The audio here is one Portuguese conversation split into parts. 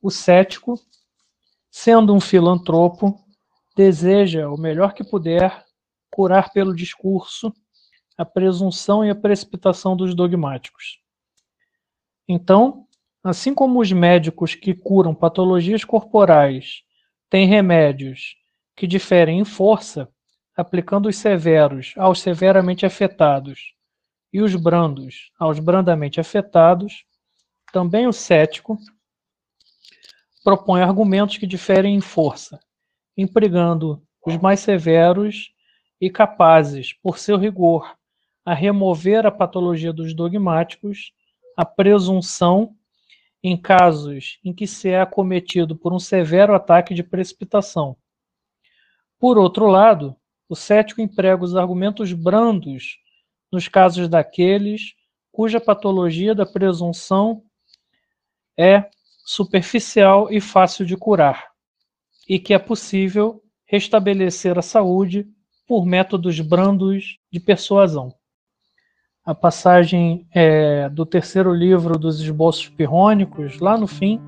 O cético, sendo um filantropo, deseja o melhor que puder curar pelo discurso a presunção e a precipitação dos dogmáticos. Então, assim como os médicos que curam patologias corporais têm remédios que diferem em força, aplicando os severos aos severamente afetados e os brandos aos brandamente afetados, também o cético propõe argumentos que diferem em força, empregando os mais severos e capazes, por seu rigor, a remover a patologia dos dogmáticos, a presunção em casos em que se é acometido por um severo ataque de precipitação. Por outro lado, o cético emprega os argumentos brandos nos casos daqueles cuja patologia da presunção é superficial e fácil de curar, e que é possível restabelecer a saúde por métodos brandos de persuasão. A passagem é, do terceiro livro dos esboços pirrônicos, lá no fim,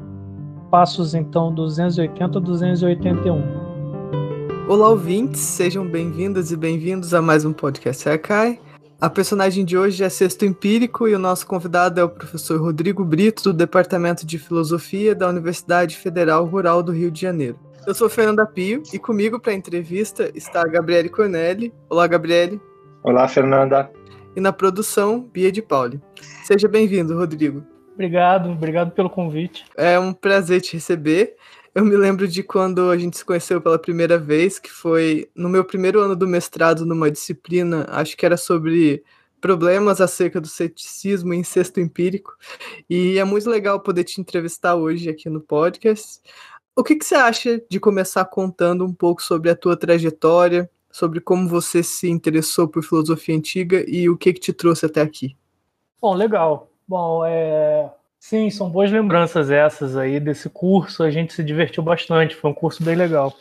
passos então 280 a 281. Olá, ouvintes, sejam bem-vindas e bem-vindos a mais um podcast Arcai. A personagem de hoje é Sexto Empírico e o nosso convidado é o professor Rodrigo Brito, do Departamento de Filosofia da Universidade Federal Rural do Rio de Janeiro. Eu sou Fernanda Pio e comigo para a entrevista está a Gabriele Cornelli. Olá, Gabriele. Olá, Fernanda. E na produção, Bia de Pauli. Seja bem-vindo, Rodrigo. Obrigado, obrigado pelo convite. É um prazer te receber. Eu me lembro de quando a gente se conheceu pela primeira vez, que foi no meu primeiro ano do mestrado, numa disciplina, acho que era sobre problemas acerca do ceticismo em sexto empírico. E é muito legal poder te entrevistar hoje aqui no podcast. O que, que você acha de começar contando um pouco sobre a tua trajetória, sobre como você se interessou por filosofia antiga e o que, que te trouxe até aqui? Bom, legal. Bom, é, Sim, são boas lembranças essas aí desse curso. A gente se divertiu bastante, foi um curso bem legal.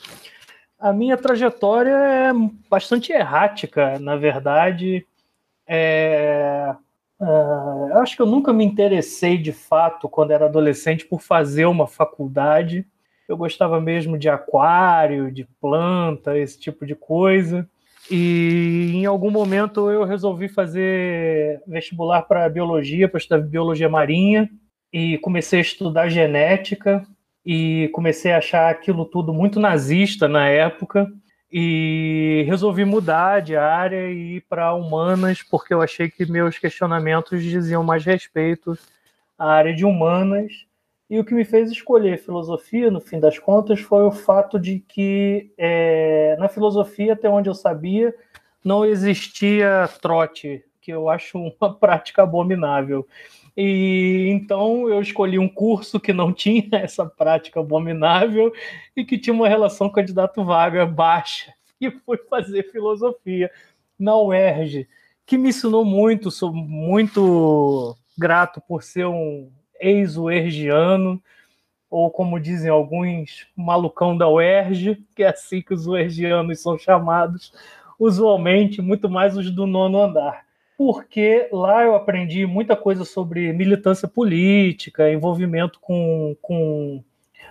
A minha trajetória é bastante errática, na verdade. É... Uh, acho que eu nunca me interessei de fato, quando era adolescente, por fazer uma faculdade. Eu gostava mesmo de aquário, de planta, esse tipo de coisa. E em algum momento eu resolvi fazer vestibular para biologia, para estudar biologia marinha e comecei a estudar genética e comecei a achar aquilo tudo muito nazista na época. E resolvi mudar de área e ir para humanas porque eu achei que meus questionamentos diziam mais respeito à área de humanas. E o que me fez escolher filosofia no fim das contas foi o fato de que é, na filosofia até onde eu sabia não existia trote que eu acho uma prática abominável e então eu escolhi um curso que não tinha essa prática abominável e que tinha uma relação candidato-vaga baixa. E fui fazer filosofia na UERJ, que me ensinou muito, sou muito grato por ser um ex-uergiano, ou como dizem alguns, malucão da UERJ, que é assim que os uergianos são chamados, usualmente, muito mais os do nono andar porque lá eu aprendi muita coisa sobre militância política, envolvimento com, com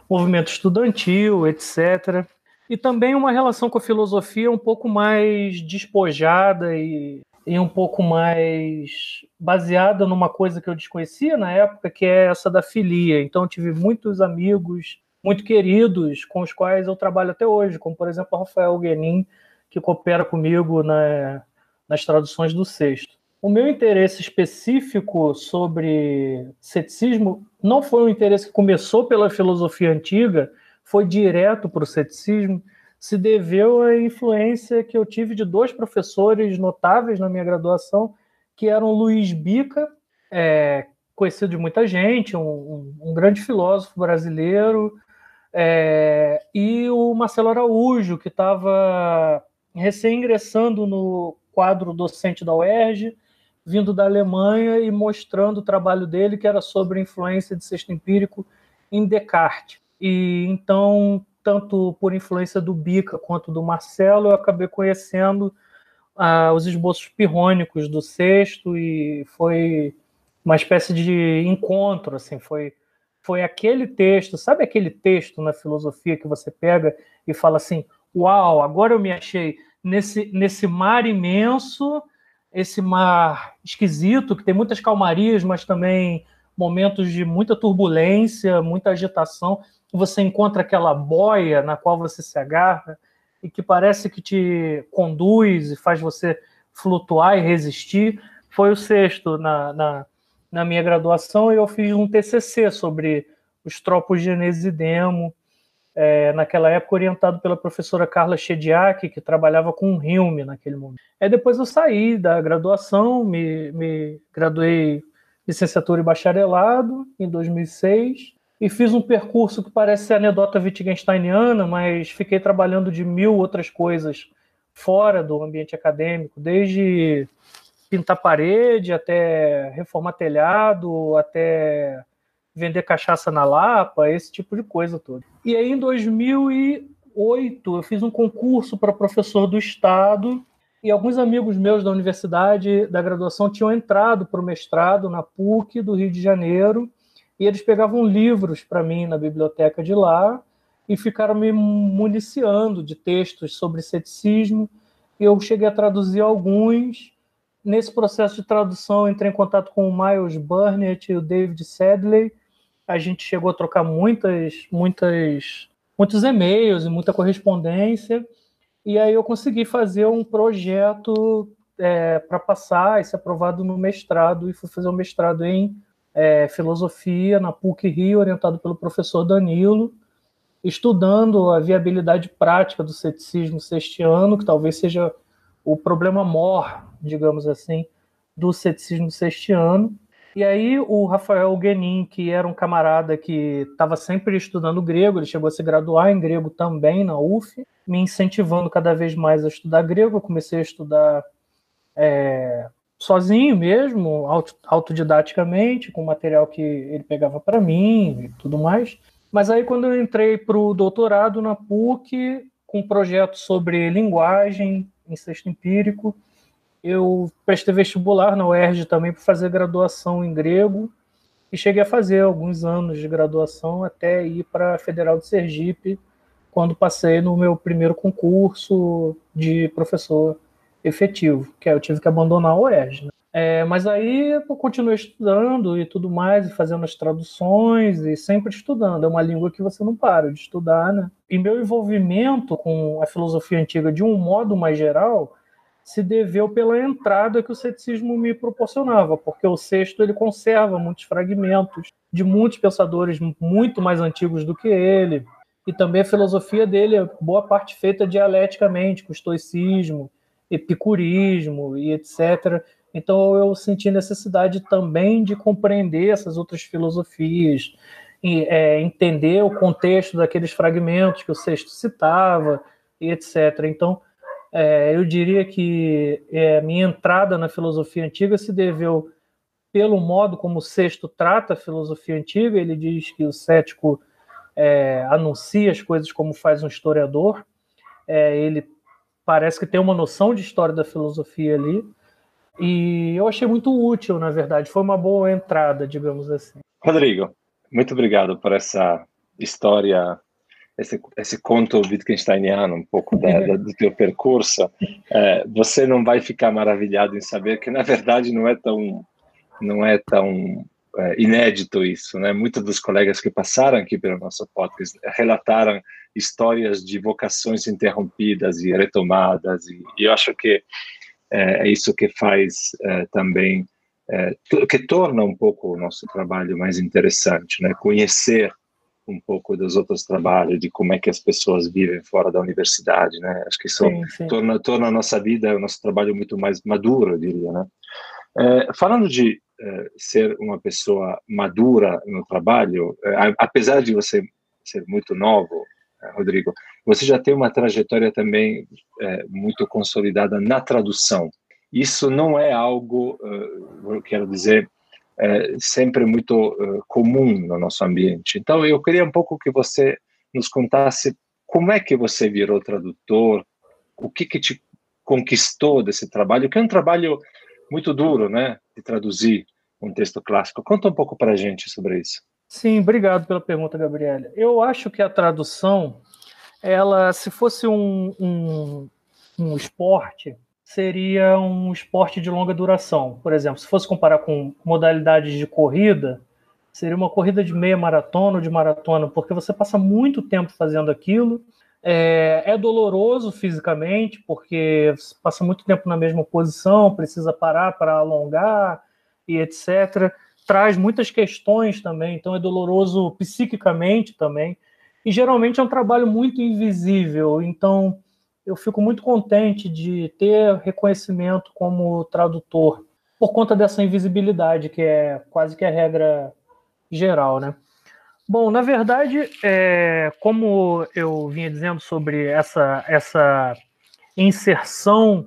movimento estudantil, etc. E também uma relação com a filosofia um pouco mais despojada e, e um pouco mais baseada numa coisa que eu desconhecia na época, que é essa da filia. Então, tive muitos amigos muito queridos com os quais eu trabalho até hoje, como, por exemplo, o Rafael Guenin, que coopera comigo na, nas traduções do sexto. O meu interesse específico sobre ceticismo não foi um interesse que começou pela filosofia antiga, foi direto para o ceticismo, se deveu à influência que eu tive de dois professores notáveis na minha graduação, que eram Luiz Bica, é, conhecido de muita gente, um, um grande filósofo brasileiro, é, e o Marcelo Araújo, que estava recém-ingressando no quadro docente da UERJ, vindo da Alemanha e mostrando o trabalho dele, que era sobre a influência de sexto empírico em Descartes. E então, tanto por influência do Bica quanto do Marcelo, eu acabei conhecendo ah, os esboços pirrônicos do sexto e foi uma espécie de encontro, assim, foi foi aquele texto, sabe aquele texto na filosofia que você pega e fala assim: Uau, agora eu me achei nesse, nesse mar imenso, esse mar esquisito, que tem muitas calmarias, mas também momentos de muita turbulência, muita agitação. Você encontra aquela boia na qual você se agarra e que parece que te conduz e faz você flutuar e resistir. Foi o sexto na, na na minha graduação, eu fiz um TCC sobre os tropos de Enesidemo, é, naquela época orientado pela professora Carla Chediak, que trabalhava com Hilme naquele momento. Aí depois eu saí da graduação, me, me graduei licenciatura e bacharelado em 2006 e fiz um percurso que parece anedota wittgensteiniana, mas fiquei trabalhando de mil outras coisas fora do ambiente acadêmico, desde pintar parede, até reformar telhado, até vender cachaça na Lapa, esse tipo de coisa toda. E aí, em 2008, eu fiz um concurso para professor do Estado e alguns amigos meus da universidade, da graduação, tinham entrado para o mestrado na PUC do Rio de Janeiro e eles pegavam livros para mim na biblioteca de lá e ficaram me municiando de textos sobre ceticismo. Eu cheguei a traduzir alguns nesse processo de tradução, entrei em contato com o Miles Burnett e o David Sadley. A gente chegou a trocar muitas, muitas, muitos e-mails e muita correspondência. E aí eu consegui fazer um projeto é, para passar e ser aprovado no mestrado. E fui fazer um mestrado em é, filosofia na PUC Rio, orientado pelo professor Danilo, estudando a viabilidade prática do ceticismo sextiano, que talvez seja o problema mor digamos assim, do ceticismo sextiano. E aí o Rafael Guenin, que era um camarada que estava sempre estudando grego, ele chegou a se graduar em grego também na UF, me incentivando cada vez mais a estudar grego. Eu comecei a estudar é, sozinho mesmo, autodidaticamente, com material que ele pegava para mim e tudo mais. Mas aí quando eu entrei para o doutorado na PUC, com um projeto sobre linguagem em sexto empírico, eu prestei vestibular na UERJ também para fazer graduação em grego e cheguei a fazer alguns anos de graduação até ir para a Federal de Sergipe, quando passei no meu primeiro concurso de professor efetivo, que aí eu tive que abandonar a UERJ. Né? É, mas aí eu continuei estudando e tudo mais, e fazendo as traduções e sempre estudando. É uma língua que você não para de estudar, né? E meu envolvimento com a filosofia antiga de um modo mais geral se deveu pela entrada que o ceticismo me proporcionava, porque o sexto ele conserva muitos fragmentos de muitos pensadores muito mais antigos do que ele, e também a filosofia dele é boa parte feita dialeticamente, com estoicismo, epicurismo e etc. Então eu senti necessidade também de compreender essas outras filosofias, e, é, entender o contexto daqueles fragmentos que o sexto citava e etc. Então é, eu diria que é, minha entrada na filosofia antiga se deveu pelo modo como o sexto trata a filosofia antiga. Ele diz que o cético é, anuncia as coisas como faz um historiador. É, ele parece que tem uma noção de história da filosofia ali. E eu achei muito útil, na verdade. Foi uma boa entrada, digamos assim. Rodrigo, muito obrigado por essa história esse, esse conto Wittgensteiniano, um pouco da, da, do teu percurso, é, você não vai ficar maravilhado em saber que, na verdade, não é tão, não é tão é, inédito isso, né? Muitos dos colegas que passaram aqui pelo nosso podcast relataram histórias de vocações interrompidas e retomadas, e, e eu acho que é, é isso que faz é, também, é, que torna um pouco o nosso trabalho mais interessante, né? Conhecer um pouco dos outros trabalhos, de como é que as pessoas vivem fora da universidade, né? Acho que isso sim, sim. Torna, torna a nossa vida, o nosso trabalho muito mais maduro, eu diria, né? É, falando de é, ser uma pessoa madura no trabalho, é, apesar de você ser muito novo, Rodrigo, você já tem uma trajetória também muito consolidada na tradução. Isso não é algo, eu quero dizer, é, sempre muito uh, comum no nosso ambiente. Então, eu queria um pouco que você nos contasse como é que você virou tradutor, o que que te conquistou desse trabalho, que é um trabalho muito duro, né, de traduzir um texto clássico. Conta um pouco para a gente sobre isso. Sim, obrigado pela pergunta, Gabriela. Eu acho que a tradução, ela, se fosse um, um, um esporte, seria um esporte de longa duração. Por exemplo, se fosse comparar com modalidades de corrida, seria uma corrida de meia maratona ou de maratona, porque você passa muito tempo fazendo aquilo. É, é, doloroso fisicamente, porque você passa muito tempo na mesma posição, precisa parar para alongar e etc traz muitas questões também, então é doloroso psiquicamente também. E geralmente é um trabalho muito invisível, então eu fico muito contente de ter reconhecimento como tradutor por conta dessa invisibilidade, que é quase que a regra geral, né? Bom, na verdade, é, como eu vinha dizendo sobre essa, essa inserção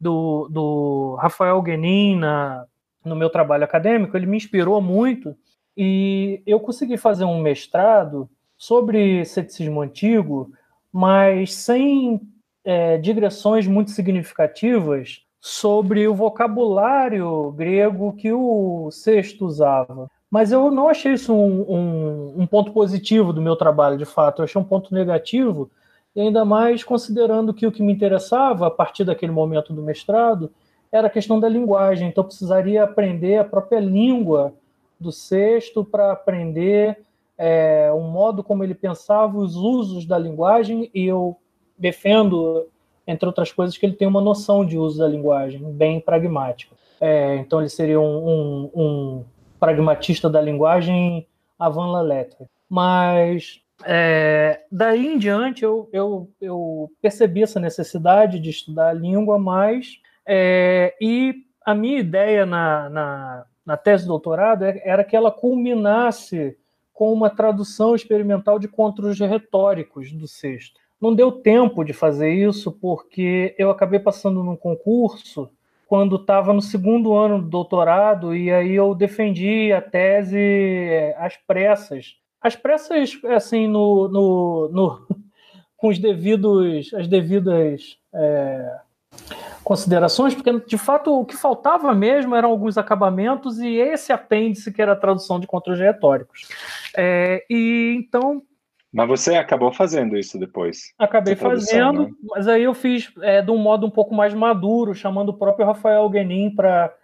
do, do Rafael Guenin na, no meu trabalho acadêmico, ele me inspirou muito e eu consegui fazer um mestrado sobre ceticismo antigo, mas sem é, digressões muito significativas sobre o vocabulário grego que o Sexto usava. Mas eu não achei isso um, um, um, ponto positivo do meu trabalho, de fato. Eu achei um ponto negativo, e ainda mais considerando que o que me interessava, a partir daquele momento do mestrado, era a questão da linguagem. Então, precisaria aprender a própria língua do sexto para aprender é, o modo como ele pensava, os usos da linguagem, e eu defendo, entre outras coisas, que ele tem uma noção de uso da linguagem bem pragmática. É, então, ele seria um, um, um, pragmatista da linguagem avant la lettre. Mas é, daí em diante eu, eu, eu percebi essa necessidade de estudar a língua, mas é, e a minha ideia na, na, na tese de doutorado é, era que ela culminasse com uma tradução experimental de contos retóricos do sexto. Não deu tempo de fazer isso porque eu acabei passando num concurso quando estava no segundo ano do doutorado e aí eu defendi a tese é, às pressas. Às pressas, assim, no, no, no com os devidos, as devidas é, considerações, porque de fato o que faltava mesmo eram alguns acabamentos e esse apêndice que era a tradução de retóricos. É, e então. Mas você acabou fazendo isso depois? Acabei fazendo, né? mas aí eu fiz é, de um modo um pouco mais maduro, chamando o próprio Rafael Guenin para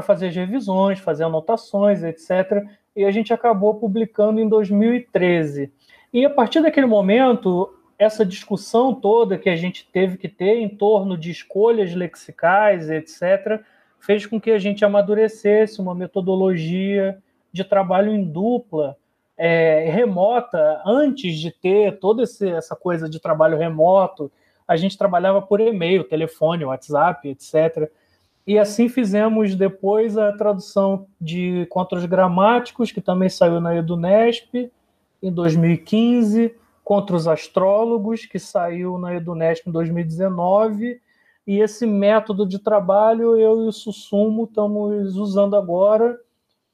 fazer as revisões, fazer anotações, etc. E a gente acabou publicando em 2013. E a partir daquele momento, essa discussão toda que a gente teve que ter em torno de escolhas lexicais, etc., fez com que a gente amadurecesse uma metodologia de trabalho em dupla é, remota. Antes de ter toda essa coisa de trabalho remoto, a gente trabalhava por e-mail, telefone, WhatsApp, etc. E assim fizemos depois a tradução de contos gramáticos, que também saiu na EduNesp, em 2015 contra os astrólogos, que saiu na Edunesp em 2019, e esse método de trabalho eu e o Sussumo estamos usando agora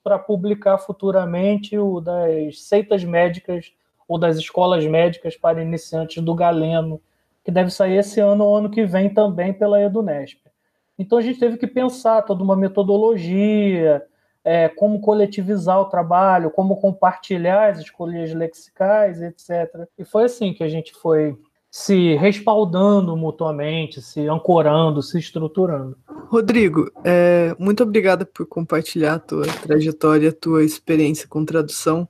para publicar futuramente o das seitas médicas ou das escolas médicas para iniciantes do Galeno, que deve sair esse ano ou ano que vem também pela Edunesp. Então a gente teve que pensar toda uma metodologia, é, como coletivizar o trabalho, como compartilhar as escolhas lexicais, etc. E foi assim que a gente foi se respaldando mutuamente, se ancorando, se estruturando. Rodrigo, é, muito obrigada por compartilhar a tua trajetória, a tua experiência com tradução.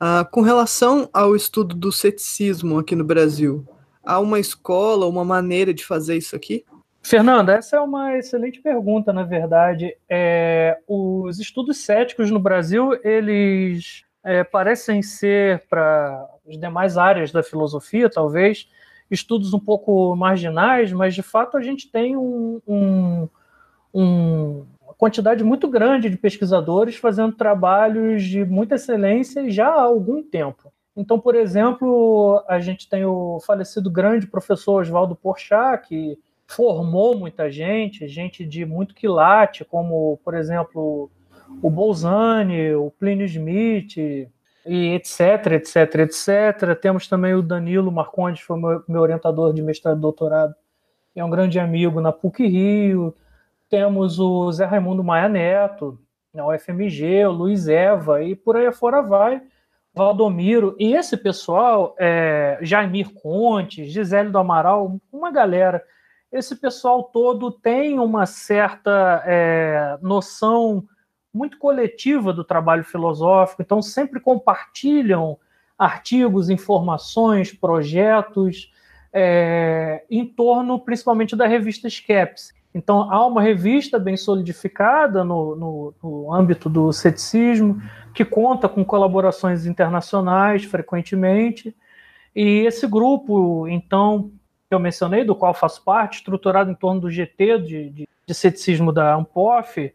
Ah, com relação ao estudo do ceticismo aqui no Brasil, há uma escola, uma maneira de fazer isso aqui? Fernanda, essa é uma excelente pergunta, na verdade. É, os estudos céticos no Brasil, eles é, parecem ser, para as demais áreas da filosofia, talvez, estudos um pouco marginais, mas de fato a gente tem um, um, um, uma quantidade muito grande de pesquisadores fazendo trabalhos de muita excelência já há algum tempo. Então, por exemplo, a gente tem o falecido grande professor Oswaldo Porchat, que formou muita gente, gente de muito quilate, como, por exemplo, o Bolzani, o Plínio Smith, e etc, etc, etc. Temos também o Danilo Marcondes, foi meu, meu orientador de mestrado e doutorado, é um grande amigo na PUC Rio. Temos o Zé Raimundo Maia Neto, na UFMG, o Luiz Eva, e por aí afora vai. Valdomiro, e esse pessoal, é, Jaimir Conte, Gisele do Amaral, uma galera, esse pessoal todo tem uma certa é, noção muito coletiva do trabalho filosófico, então sempre compartilham artigos, informações, projetos é, em torno principalmente da revista Skepsis. Então, há uma revista bem solidificada no, no, no, âmbito do ceticismo, que conta com colaborações internacionais frequentemente. E esse grupo, então, que eu mencionei, do qual faço parte, estruturado em torno do GT, de, de, de ceticismo da ANPOF,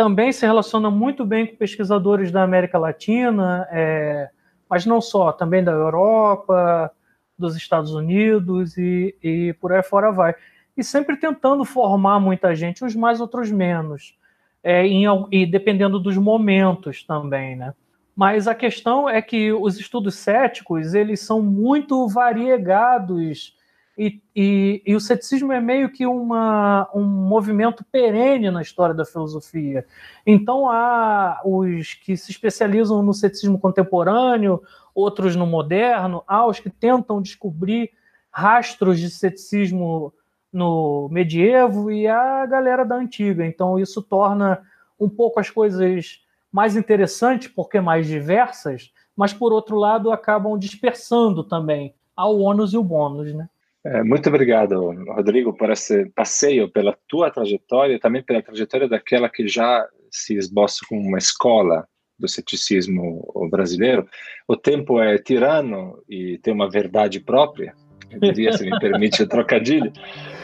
também se relaciona muito bem com pesquisadores da América Latina, é, mas não só, também da Europa, dos Estados Unidos e, e por aí fora vai e sempre tentando formar muita gente, uns mais, outros menos, é, em, e dependendo dos momentos também, né? Mas a questão é que os estudos céticos eles são muito variegados e, e, e, o ceticismo é meio que uma, um movimento perene na história da filosofia. Então há os que se especializam no ceticismo contemporâneo, outros no moderno, há os que tentam descobrir rastros de ceticismo no medievo e a galera da antiga. Então isso torna um pouco as coisas mais interessantes, porque mais diversas, mas por outro lado acabam dispersando também ao ônus e o bônus, né? É, muito obrigado, Rodrigo, por esse passeio pela tua trajetória e também pela trajetória daquela que já se esboça como uma escola do ceticismo brasileiro. O tempo é tirano e tem uma verdade própria, eu diria, se me permite o trocadilho.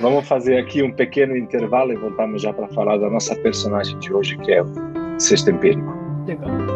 Vamos fazer aqui um pequeno intervalo e voltamos já para falar da nossa personagem de hoje, que é o Sexto Empírico. Legal.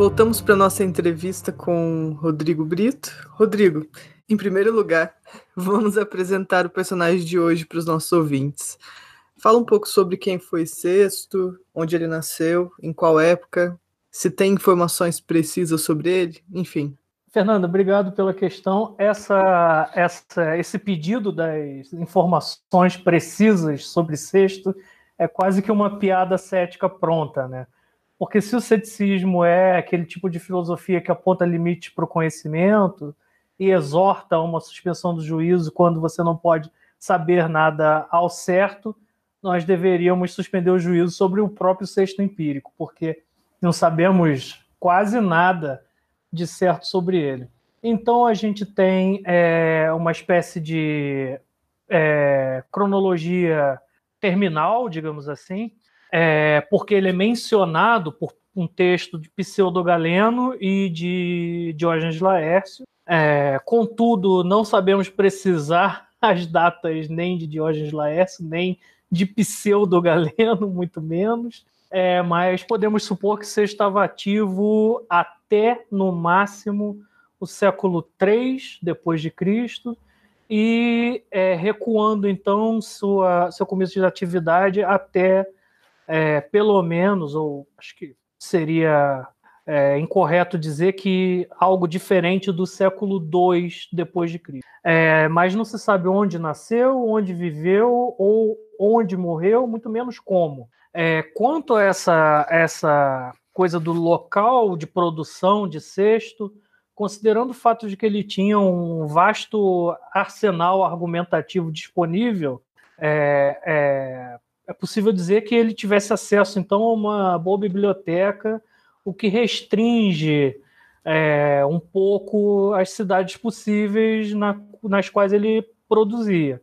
Voltamos para nossa entrevista com Rodrigo Brito. Rodrigo, em primeiro lugar, vamos apresentar o personagem de hoje para os nossos ouvintes. Fala um pouco sobre quem foi Sexto, onde ele nasceu, em qual época, se tem informações precisas sobre ele, enfim. Fernando, obrigado pela questão. Essa, essa, esse pedido das informações precisas sobre sexto é quase que uma piada cética pronta, né? Porque se o ceticismo é aquele tipo de filosofia que aponta limites para o conhecimento e exorta a uma suspensão do juízo quando você não pode saber nada ao certo, nós deveríamos suspender o juízo sobre o próprio sexto empírico, porque não sabemos quase nada de certo sobre ele. Então a gente tem é, uma espécie de é, cronologia terminal, digamos assim, é, porque ele é mencionado por um texto de Pseudo Galeno e de Diógenes Laércio. É, contudo, não sabemos precisar as datas nem de Diógenes Laércio, nem de Pseudo Galeno, muito menos é, mas podemos supor que você estava ativo até, no máximo, o século III depois de Cristo e é, recuando então sua, seu começo de atividade até é, pelo menos, ou acho que seria é, incorreto dizer que algo diferente do século II depois de Cristo. É, mas não se sabe onde nasceu, onde viveu ou onde morreu, muito menos como. É, quanto a essa, essa coisa do local de produção de cesto, considerando o fato de que ele tinha um vasto arsenal argumentativo disponível, é, é, possível dizer que ele tivesse acesso, então, a uma boa biblioteca, o que restringe é, um pouco as cidades possíveis na, nas quais ele produzia.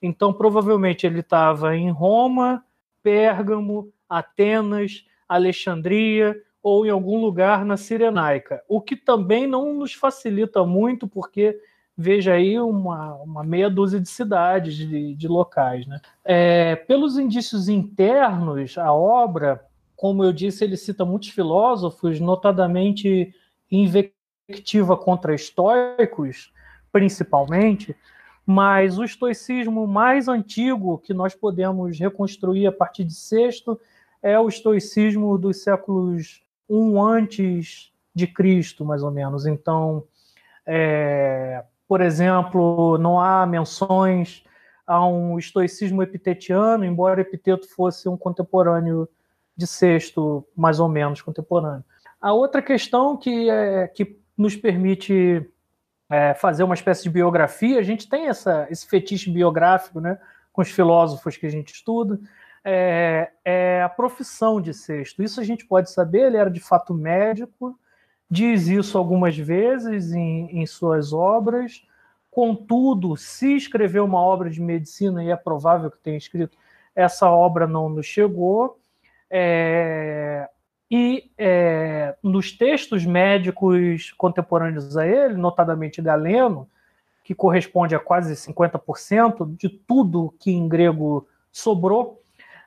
Então, provavelmente, ele estava em Roma, Pérgamo, Atenas, Alexandria ou em algum lugar na Cirenaica, o que também não nos facilita muito, porque veja aí uma, uma meia dúzia de cidades, de, de locais. Né? É, pelos indícios internos, a obra como eu disse, ele cita muitos filósofos, notadamente invectiva contra estoicos, principalmente, mas o estoicismo mais antigo que nós podemos reconstruir a partir de sexto é o estoicismo dos séculos um antes de Cristo, mais ou menos. Então, é, por exemplo, não há menções a um estoicismo epitetiano, embora Epiteto fosse um contemporâneo de Sexto, mais ou menos contemporâneo. A outra questão que, é, que nos permite é, fazer uma espécie de biografia, a gente tem essa, esse fetiche biográfico né, com os filósofos que a gente estuda, é, é, a profissão de Sexto. Isso a gente pode saber, ele era de fato médico, diz isso algumas vezes em, em suas obras, contudo, se escreveu uma obra de medicina, e é provável que tenha escrito, essa obra não nos chegou, é, e é, nos textos médicos contemporâneos a ele, notadamente Galeno, que corresponde a quase 50% de tudo que em grego sobrou,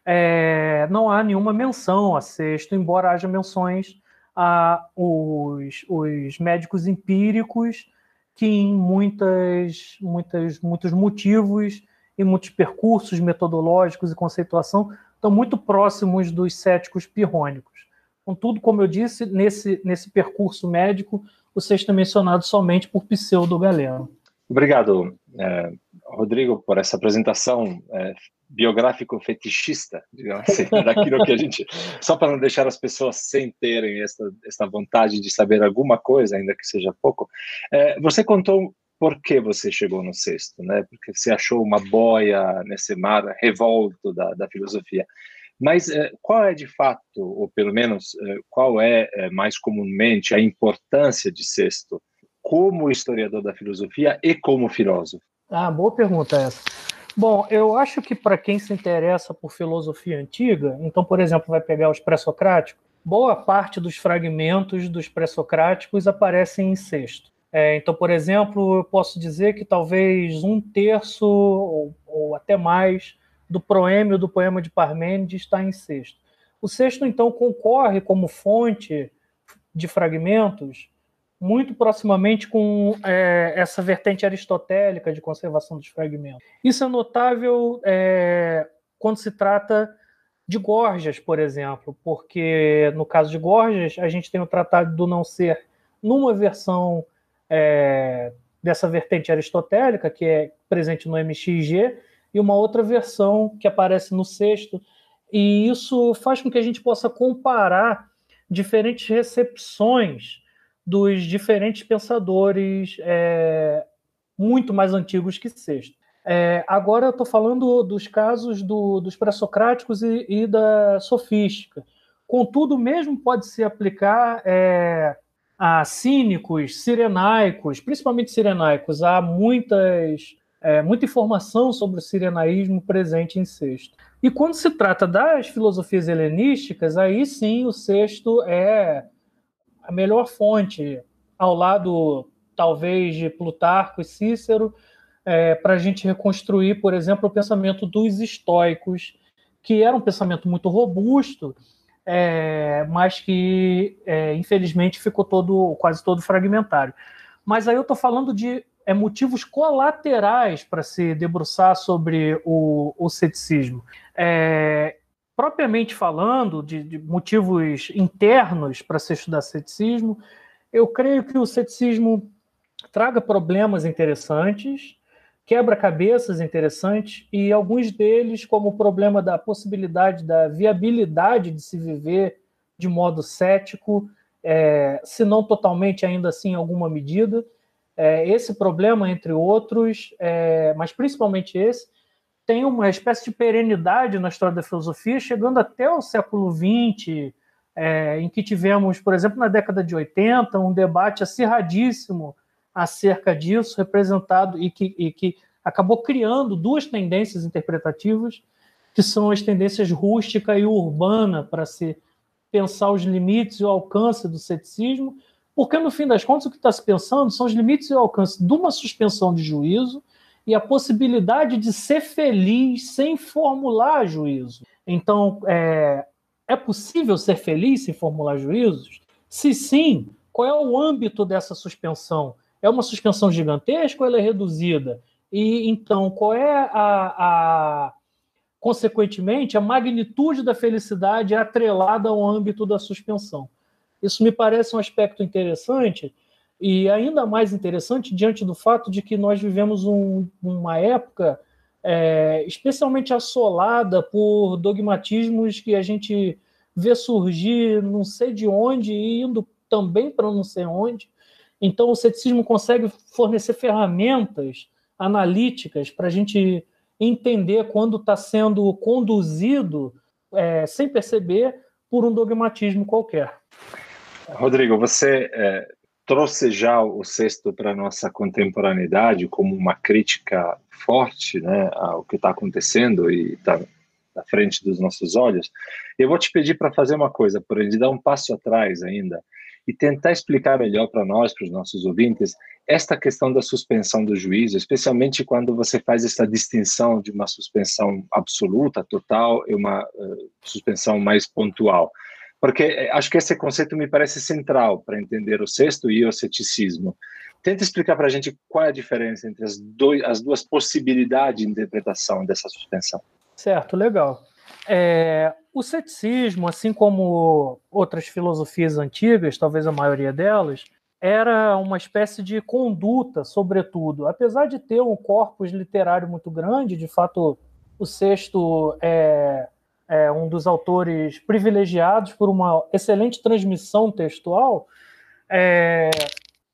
é, não há nenhuma menção a sexto, embora haja menções a os, os médicos empíricos que em muitas, muitas, muitos motivos e muitos percursos metodológicos e conceituação estão muito próximos dos céticos pirrônicos. Contudo, como eu disse, nesse, nesse percurso médico, o sexto é mencionado somente por Pseudo Galeno. Obrigado, eh, Rodrigo, por essa apresentação eh, biográfico fetichista, digamos assim, daquilo que a gente, só para não deixar as pessoas sem terem esta, esta vontade de saber alguma coisa, ainda que seja pouco, é, você contou por que você chegou no sexto, né? Porque você achou uma boia nesse mar revolto da, da filosofia. Mas é, qual é de fato, ou pelo menos é, qual é, é mais comumente a importância de sexto como historiador da filosofia e como filósofo? Ah, boa pergunta essa. Bom, eu acho que para quem se interessa por filosofia antiga, então, por exemplo, vai pegar os pré-socráticos, boa parte dos fragmentos dos pré-socráticos aparecem em sexto. É, então, por exemplo, eu posso dizer que talvez um terço ou, ou até mais do proêmio do poema de Parmênides está em sexto. O sexto, então, concorre como fonte de fragmentos muito proximamente com é, essa vertente aristotélica de conservação dos fragmentos. Isso é notável é, quando se trata de Gorgias, por exemplo, porque no caso de Gorgias, a gente tem o Tratado do Não Ser numa versão é, dessa vertente aristotélica, que é presente no MXG, e uma outra versão que aparece no sexto, e isso faz com que a gente possa comparar diferentes recepções dos diferentes pensadores é, muito mais antigos que Sexto. É, agora eu estou falando dos casos do, dos pré-socráticos e, e, da sofística. Contudo, mesmo pode se aplicar é, a cínicos, sirenaicos, principalmente sirenaicos. Há muitas, é, muita informação sobre o sirenaísmo presente em Sexto. E quando se trata das filosofias helenísticas, aí sim o Sexto é a melhor fonte, ao lado, talvez, de Plutarco e Cícero, é, para a gente reconstruir, por exemplo, o pensamento dos estoicos, que era um pensamento muito robusto, é, mas que, é, infelizmente, ficou todo, quase todo fragmentário. Mas aí eu estou falando de é, motivos colaterais para se debruçar sobre o, o ceticismo. É, propriamente falando, de, de motivos internos para se estudar ceticismo, eu creio que o ceticismo traga problemas interessantes, quebra-cabeças interessantes, e alguns deles, como o problema da possibilidade da viabilidade de se viver de modo cético, é, se não totalmente, ainda assim, em alguma medida. É, esse problema, entre outros, é, mas principalmente esse, tem uma espécie de perenidade na história da filosofia, chegando até o século XX, é, em que tivemos, por exemplo, na década de 80, um debate acirradíssimo acerca disso, representado e que, e que acabou criando duas tendências interpretativas, que são as tendências rústica e urbana, para se pensar os limites e o alcance do ceticismo, porque, no fim das contas, o que está se pensando são os limites e o alcance de uma suspensão de juízo e a possibilidade de ser feliz sem formular juízo. Então, é, É possível ser feliz sem formular juízos? Se sim, qual é o âmbito dessa suspensão? É uma suspensão gigantesca ou ela é reduzida? E então, qual é a, a consequentemente, a magnitude da felicidade é atrelada ao âmbito da suspensão? Isso me parece um aspecto interessante e ainda mais interessante diante do fato de que nós vivemos um, uma época é, especialmente assolada por dogmatismos que a gente vê surgir não sei de onde e indo também para não sei onde. Então, o ceticismo consegue fornecer ferramentas analíticas para a gente entender quando está sendo conduzido, é, sem perceber, por um dogmatismo qualquer. Rodrigo, você é, trouxe já o sexto para a nossa contemporaneidade como uma crítica forte né, ao que está acontecendo e está na frente dos nossos olhos. Eu vou te pedir para fazer uma coisa, por ele dar um passo atrás ainda e tentar explicar melhor para nós, para os nossos ouvintes, esta questão da suspensão do juízo, especialmente quando você faz essa distinção de uma suspensão absoluta, total, e uma uh, suspensão mais pontual porque eh, acho que esse conceito me parece central para entender o sexto e o ceticismo. Tenta explicar para a gente qual é a diferença entre as, dois, as duas possibilidades de interpretação dessa suspensão. Certo, legal. É, o ceticismo, assim como outras filosofias antigas, talvez a maioria delas, era uma espécie de conduta, sobretudo. Apesar de ter um corpus literário muito grande, de fato, o sexto é, é um dos autores privilegiados por uma excelente transmissão textual. É,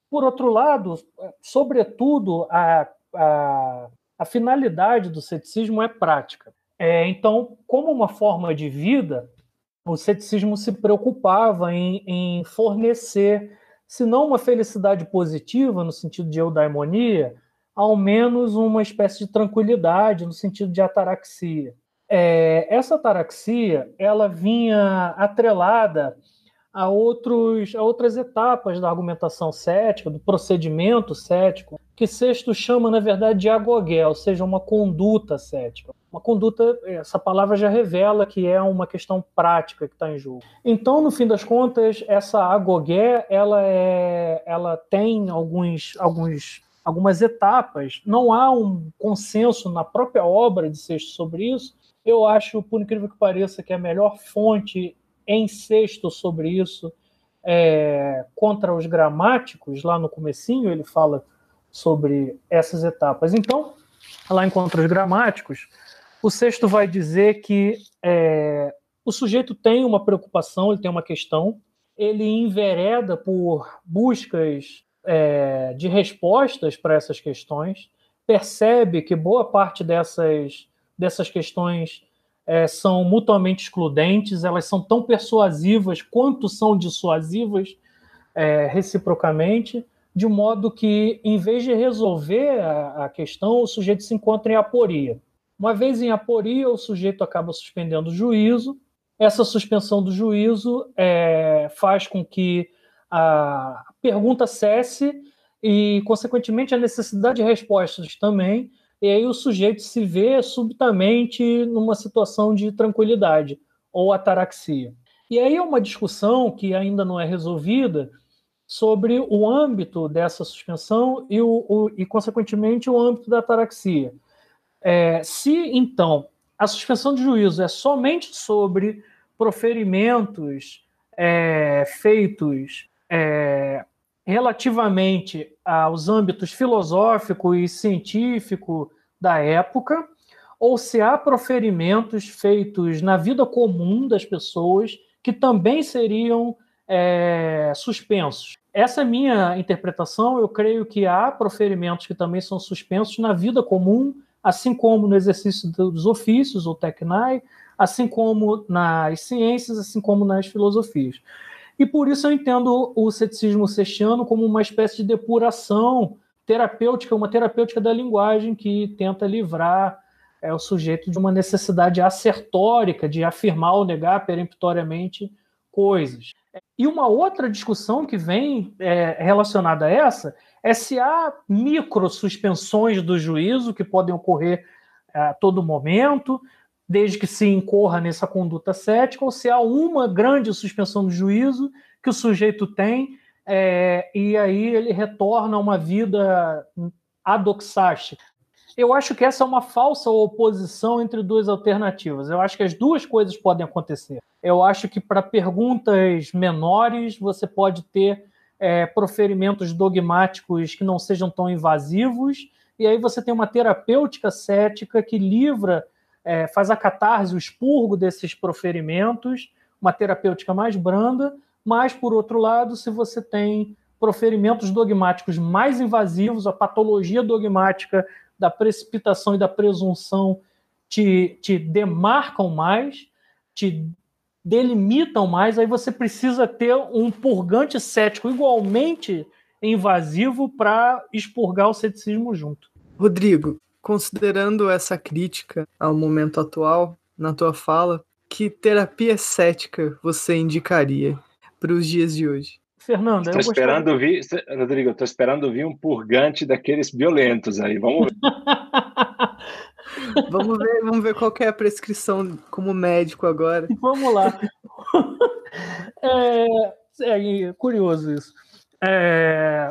por outro lado, sobretudo, a, a, a, finalidade do ceticismo é prática. É, então, como uma forma de vida, o ceticismo se preocupava em, em fornecer, se não uma felicidade positiva, no sentido de eudaimonia, ao menos uma espécie de tranquilidade, no sentido de ataraxia. É, essa ataraxia ela vinha atrelada a, outros, a outras etapas da argumentação cética, do procedimento cético, que Sexto chama, na verdade, de agogé, ou seja, uma conduta cética. Uma conduta, essa palavra já revela que é uma questão prática que está em jogo. Então, no fim das contas, essa agogé, ela, é, ela tem alguns, alguns, algumas etapas. Não há um consenso na própria obra de Sexto sobre isso, eu acho, por incrível que pareça, que a melhor fonte em sexto sobre isso é contra os gramáticos, lá no comecinho ele fala sobre essas etapas. Então, lá em Contra os Gramáticos, o sexto vai dizer que é, o sujeito tem uma preocupação, ele tem uma questão, ele envereda por buscas é, de respostas para essas questões, percebe que boa parte dessas dessas questões é, são mutuamente excludentes, elas são tão persuasivas quanto são dissuasivas é, reciprocamente, de modo que, em vez de resolver a, a, questão, o sujeito se encontra em aporia. Uma vez em aporia, o sujeito acaba suspendendo o juízo. Essa suspensão do juízo é, faz com que a pergunta cesse e, consequentemente, a necessidade de respostas também, e aí o sujeito se vê subitamente numa situação de tranquilidade ou ataraxia. E aí é uma discussão que ainda não é resolvida sobre o âmbito dessa suspensão e, o, o e consequentemente, o âmbito da ataraxia. É, se, então, a suspensão de juízo é somente sobre proferimentos é, feitos é, relativamente aos âmbitos filosófico e científico da época, ou se há proferimentos feitos na vida comum das pessoas que também seriam é, suspensos. Essa é minha interpretação. Eu creio que há proferimentos que também são suspensos na vida comum, assim como no exercício dos ofícios, ou tecnai, assim como nas ciências, assim como nas filosofias. E por isso eu entendo o ceticismo sextiano como uma espécie de depuração terapêutica, uma terapêutica da linguagem que tenta livrar é, o sujeito de uma necessidade assertórica de afirmar ou negar peremptoriamente coisas. E uma outra discussão que vem é, relacionada a essa é se há micro suspensões do juízo que podem ocorrer é, a todo momento, desde que se incorra nessa conduta cética, ou se há uma grande suspensão do juízo que o sujeito tem, é, e aí ele retorna a uma vida adoxástica. Eu acho que essa é uma falsa oposição entre duas alternativas. Eu acho que as duas coisas podem acontecer. Eu acho que para perguntas menores você pode ter é, proferimentos dogmáticos que não sejam tão invasivos, e aí você tem uma terapêutica cética que livra, é, faz a catarse, o expurgo desses proferimentos, uma terapêutica mais branda, mas, por outro lado, se você tem proferimentos dogmáticos mais invasivos, a patologia dogmática da precipitação e da presunção te, te demarcam mais, te delimitam mais, aí você precisa ter um purgante cético igualmente invasivo para expurgar o ceticismo junto. Rodrigo, considerando essa crítica ao momento atual, na tua fala, que terapia cética você indicaria para os dias de hoje? Fernando, estou esperando vir, Rodrigo, estou esperando vir um purgante daqueles violentos aí. Vamos ver. vamos ver, vamos ver qual é a prescrição como médico agora. Vamos lá. é, é curioso isso. É,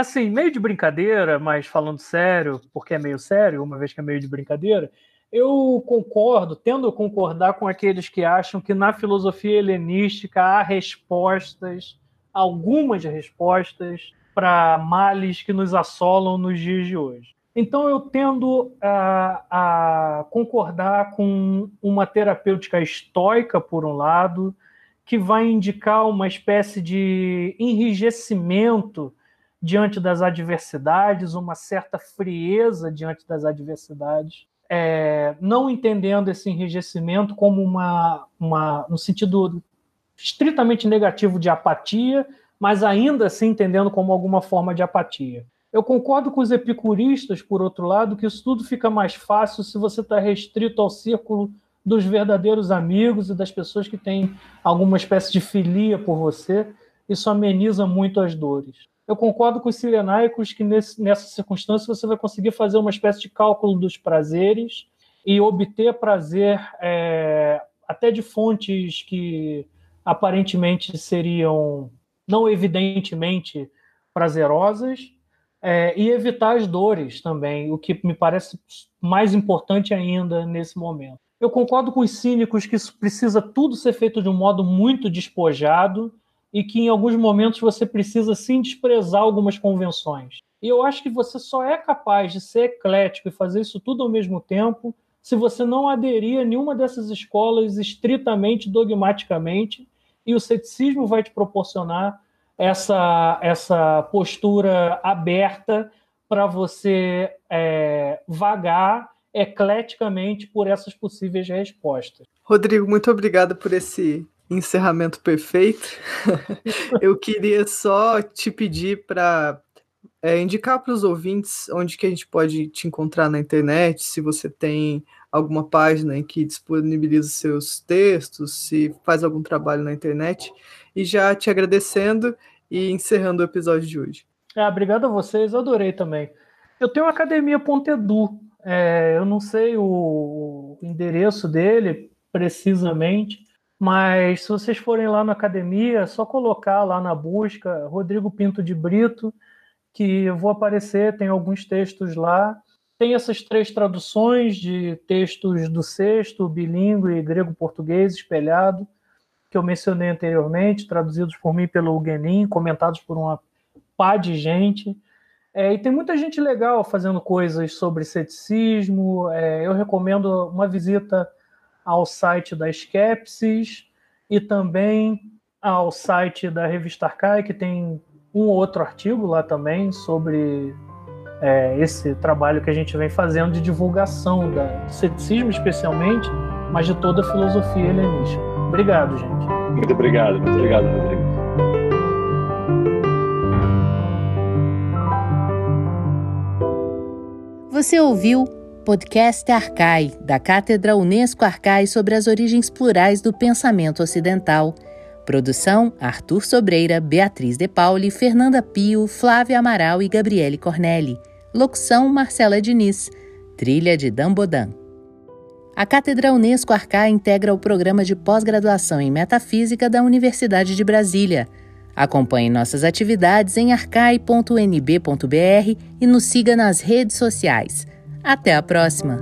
assim, meio de brincadeira, mas falando sério, porque é meio sério, uma vez que é meio de brincadeira, eu concordo, tendo a concordar com aqueles que acham que na filosofia helenística há respostas algumas respostas para males que nos assolam nos dias de hoje. Então, eu tendo a, a, concordar com uma terapêutica estoica, por um lado, que vai indicar uma espécie de enrijecimento diante das adversidades, uma certa frieza diante das adversidades, é, não entendendo esse enrijecimento como uma, uma, no sentido estritamente negativo de apatia, mas ainda assim entendendo como alguma forma de apatia. Eu concordo com os epicuristas, por outro lado, que isso tudo fica mais fácil se você está restrito ao círculo dos verdadeiros amigos e das pessoas que têm alguma espécie de filia por você. Isso ameniza muito as dores. Eu concordo com os sirenaicos que nesse, nessa circunstância você vai conseguir fazer uma espécie de cálculo dos prazeres e obter prazer é, até de fontes que aparentemente seriam não evidentemente prazerosas é, e evitar as dores também, o que me parece mais importante ainda nesse momento. Eu concordo com os cínicos que isso precisa tudo ser feito de um modo muito despojado e que em alguns momentos você precisa sim desprezar algumas convenções. E eu acho que você só é capaz de ser eclético e fazer isso tudo ao mesmo tempo se você não aderir a nenhuma dessas escolas estritamente dogmaticamente e o ceticismo vai te proporcionar essa, essa postura aberta para você é, vagar ecleticamente por essas possíveis respostas. Rodrigo, muito obrigado por esse encerramento perfeito. Eu queria só te pedir para é, indicar para os ouvintes onde que a gente pode te encontrar na internet, se você tem alguma página em que disponibiliza seus textos, se faz algum trabalho na internet, e já te agradecendo e encerrando o episódio de hoje. É, obrigado a vocês, adorei também. Eu tenho a Academia Pontedu, é, eu não sei o endereço dele precisamente, mas se vocês forem lá na academia, é só colocar lá na busca Rodrigo Pinto de Brito, que eu vou aparecer, tem alguns textos lá. Tem essas três traduções de textos do sexto, bilíngue, grego-português espelhado, que eu mencionei anteriormente, traduzidos por mim pelo Guenin, comentados por uma pá de gente. É, e tem muita gente legal fazendo coisas sobre ceticismo. É, eu recomendo uma visita ao site da Skepsis e também ao site da Revista Arcai, que tem um ou outro artigo lá também sobre é, esse trabalho que a gente vem fazendo de divulgação da, do ceticismo, especialmente, mas de toda a filosofia helenística. Obrigado, gente. Muito obrigado, muito obrigado, Rodrigo. Você ouviu podcast Arcai, da Cátedra Unesco Arcai sobre as origens plurais do pensamento ocidental. Produção: Arthur Sobreira, Beatriz De Pauli, Fernanda Pio, Flávia Amaral e Gabriele Cornelli. Locução: Marcela Diniz. Trilha de Dambodan. A Cátedra Unesco Arcai integra o programa de pós-graduação em Metafísica da Universidade de Brasília. Acompanhe nossas atividades em arcai.nb.br e nos siga nas redes sociais. Até a próxima!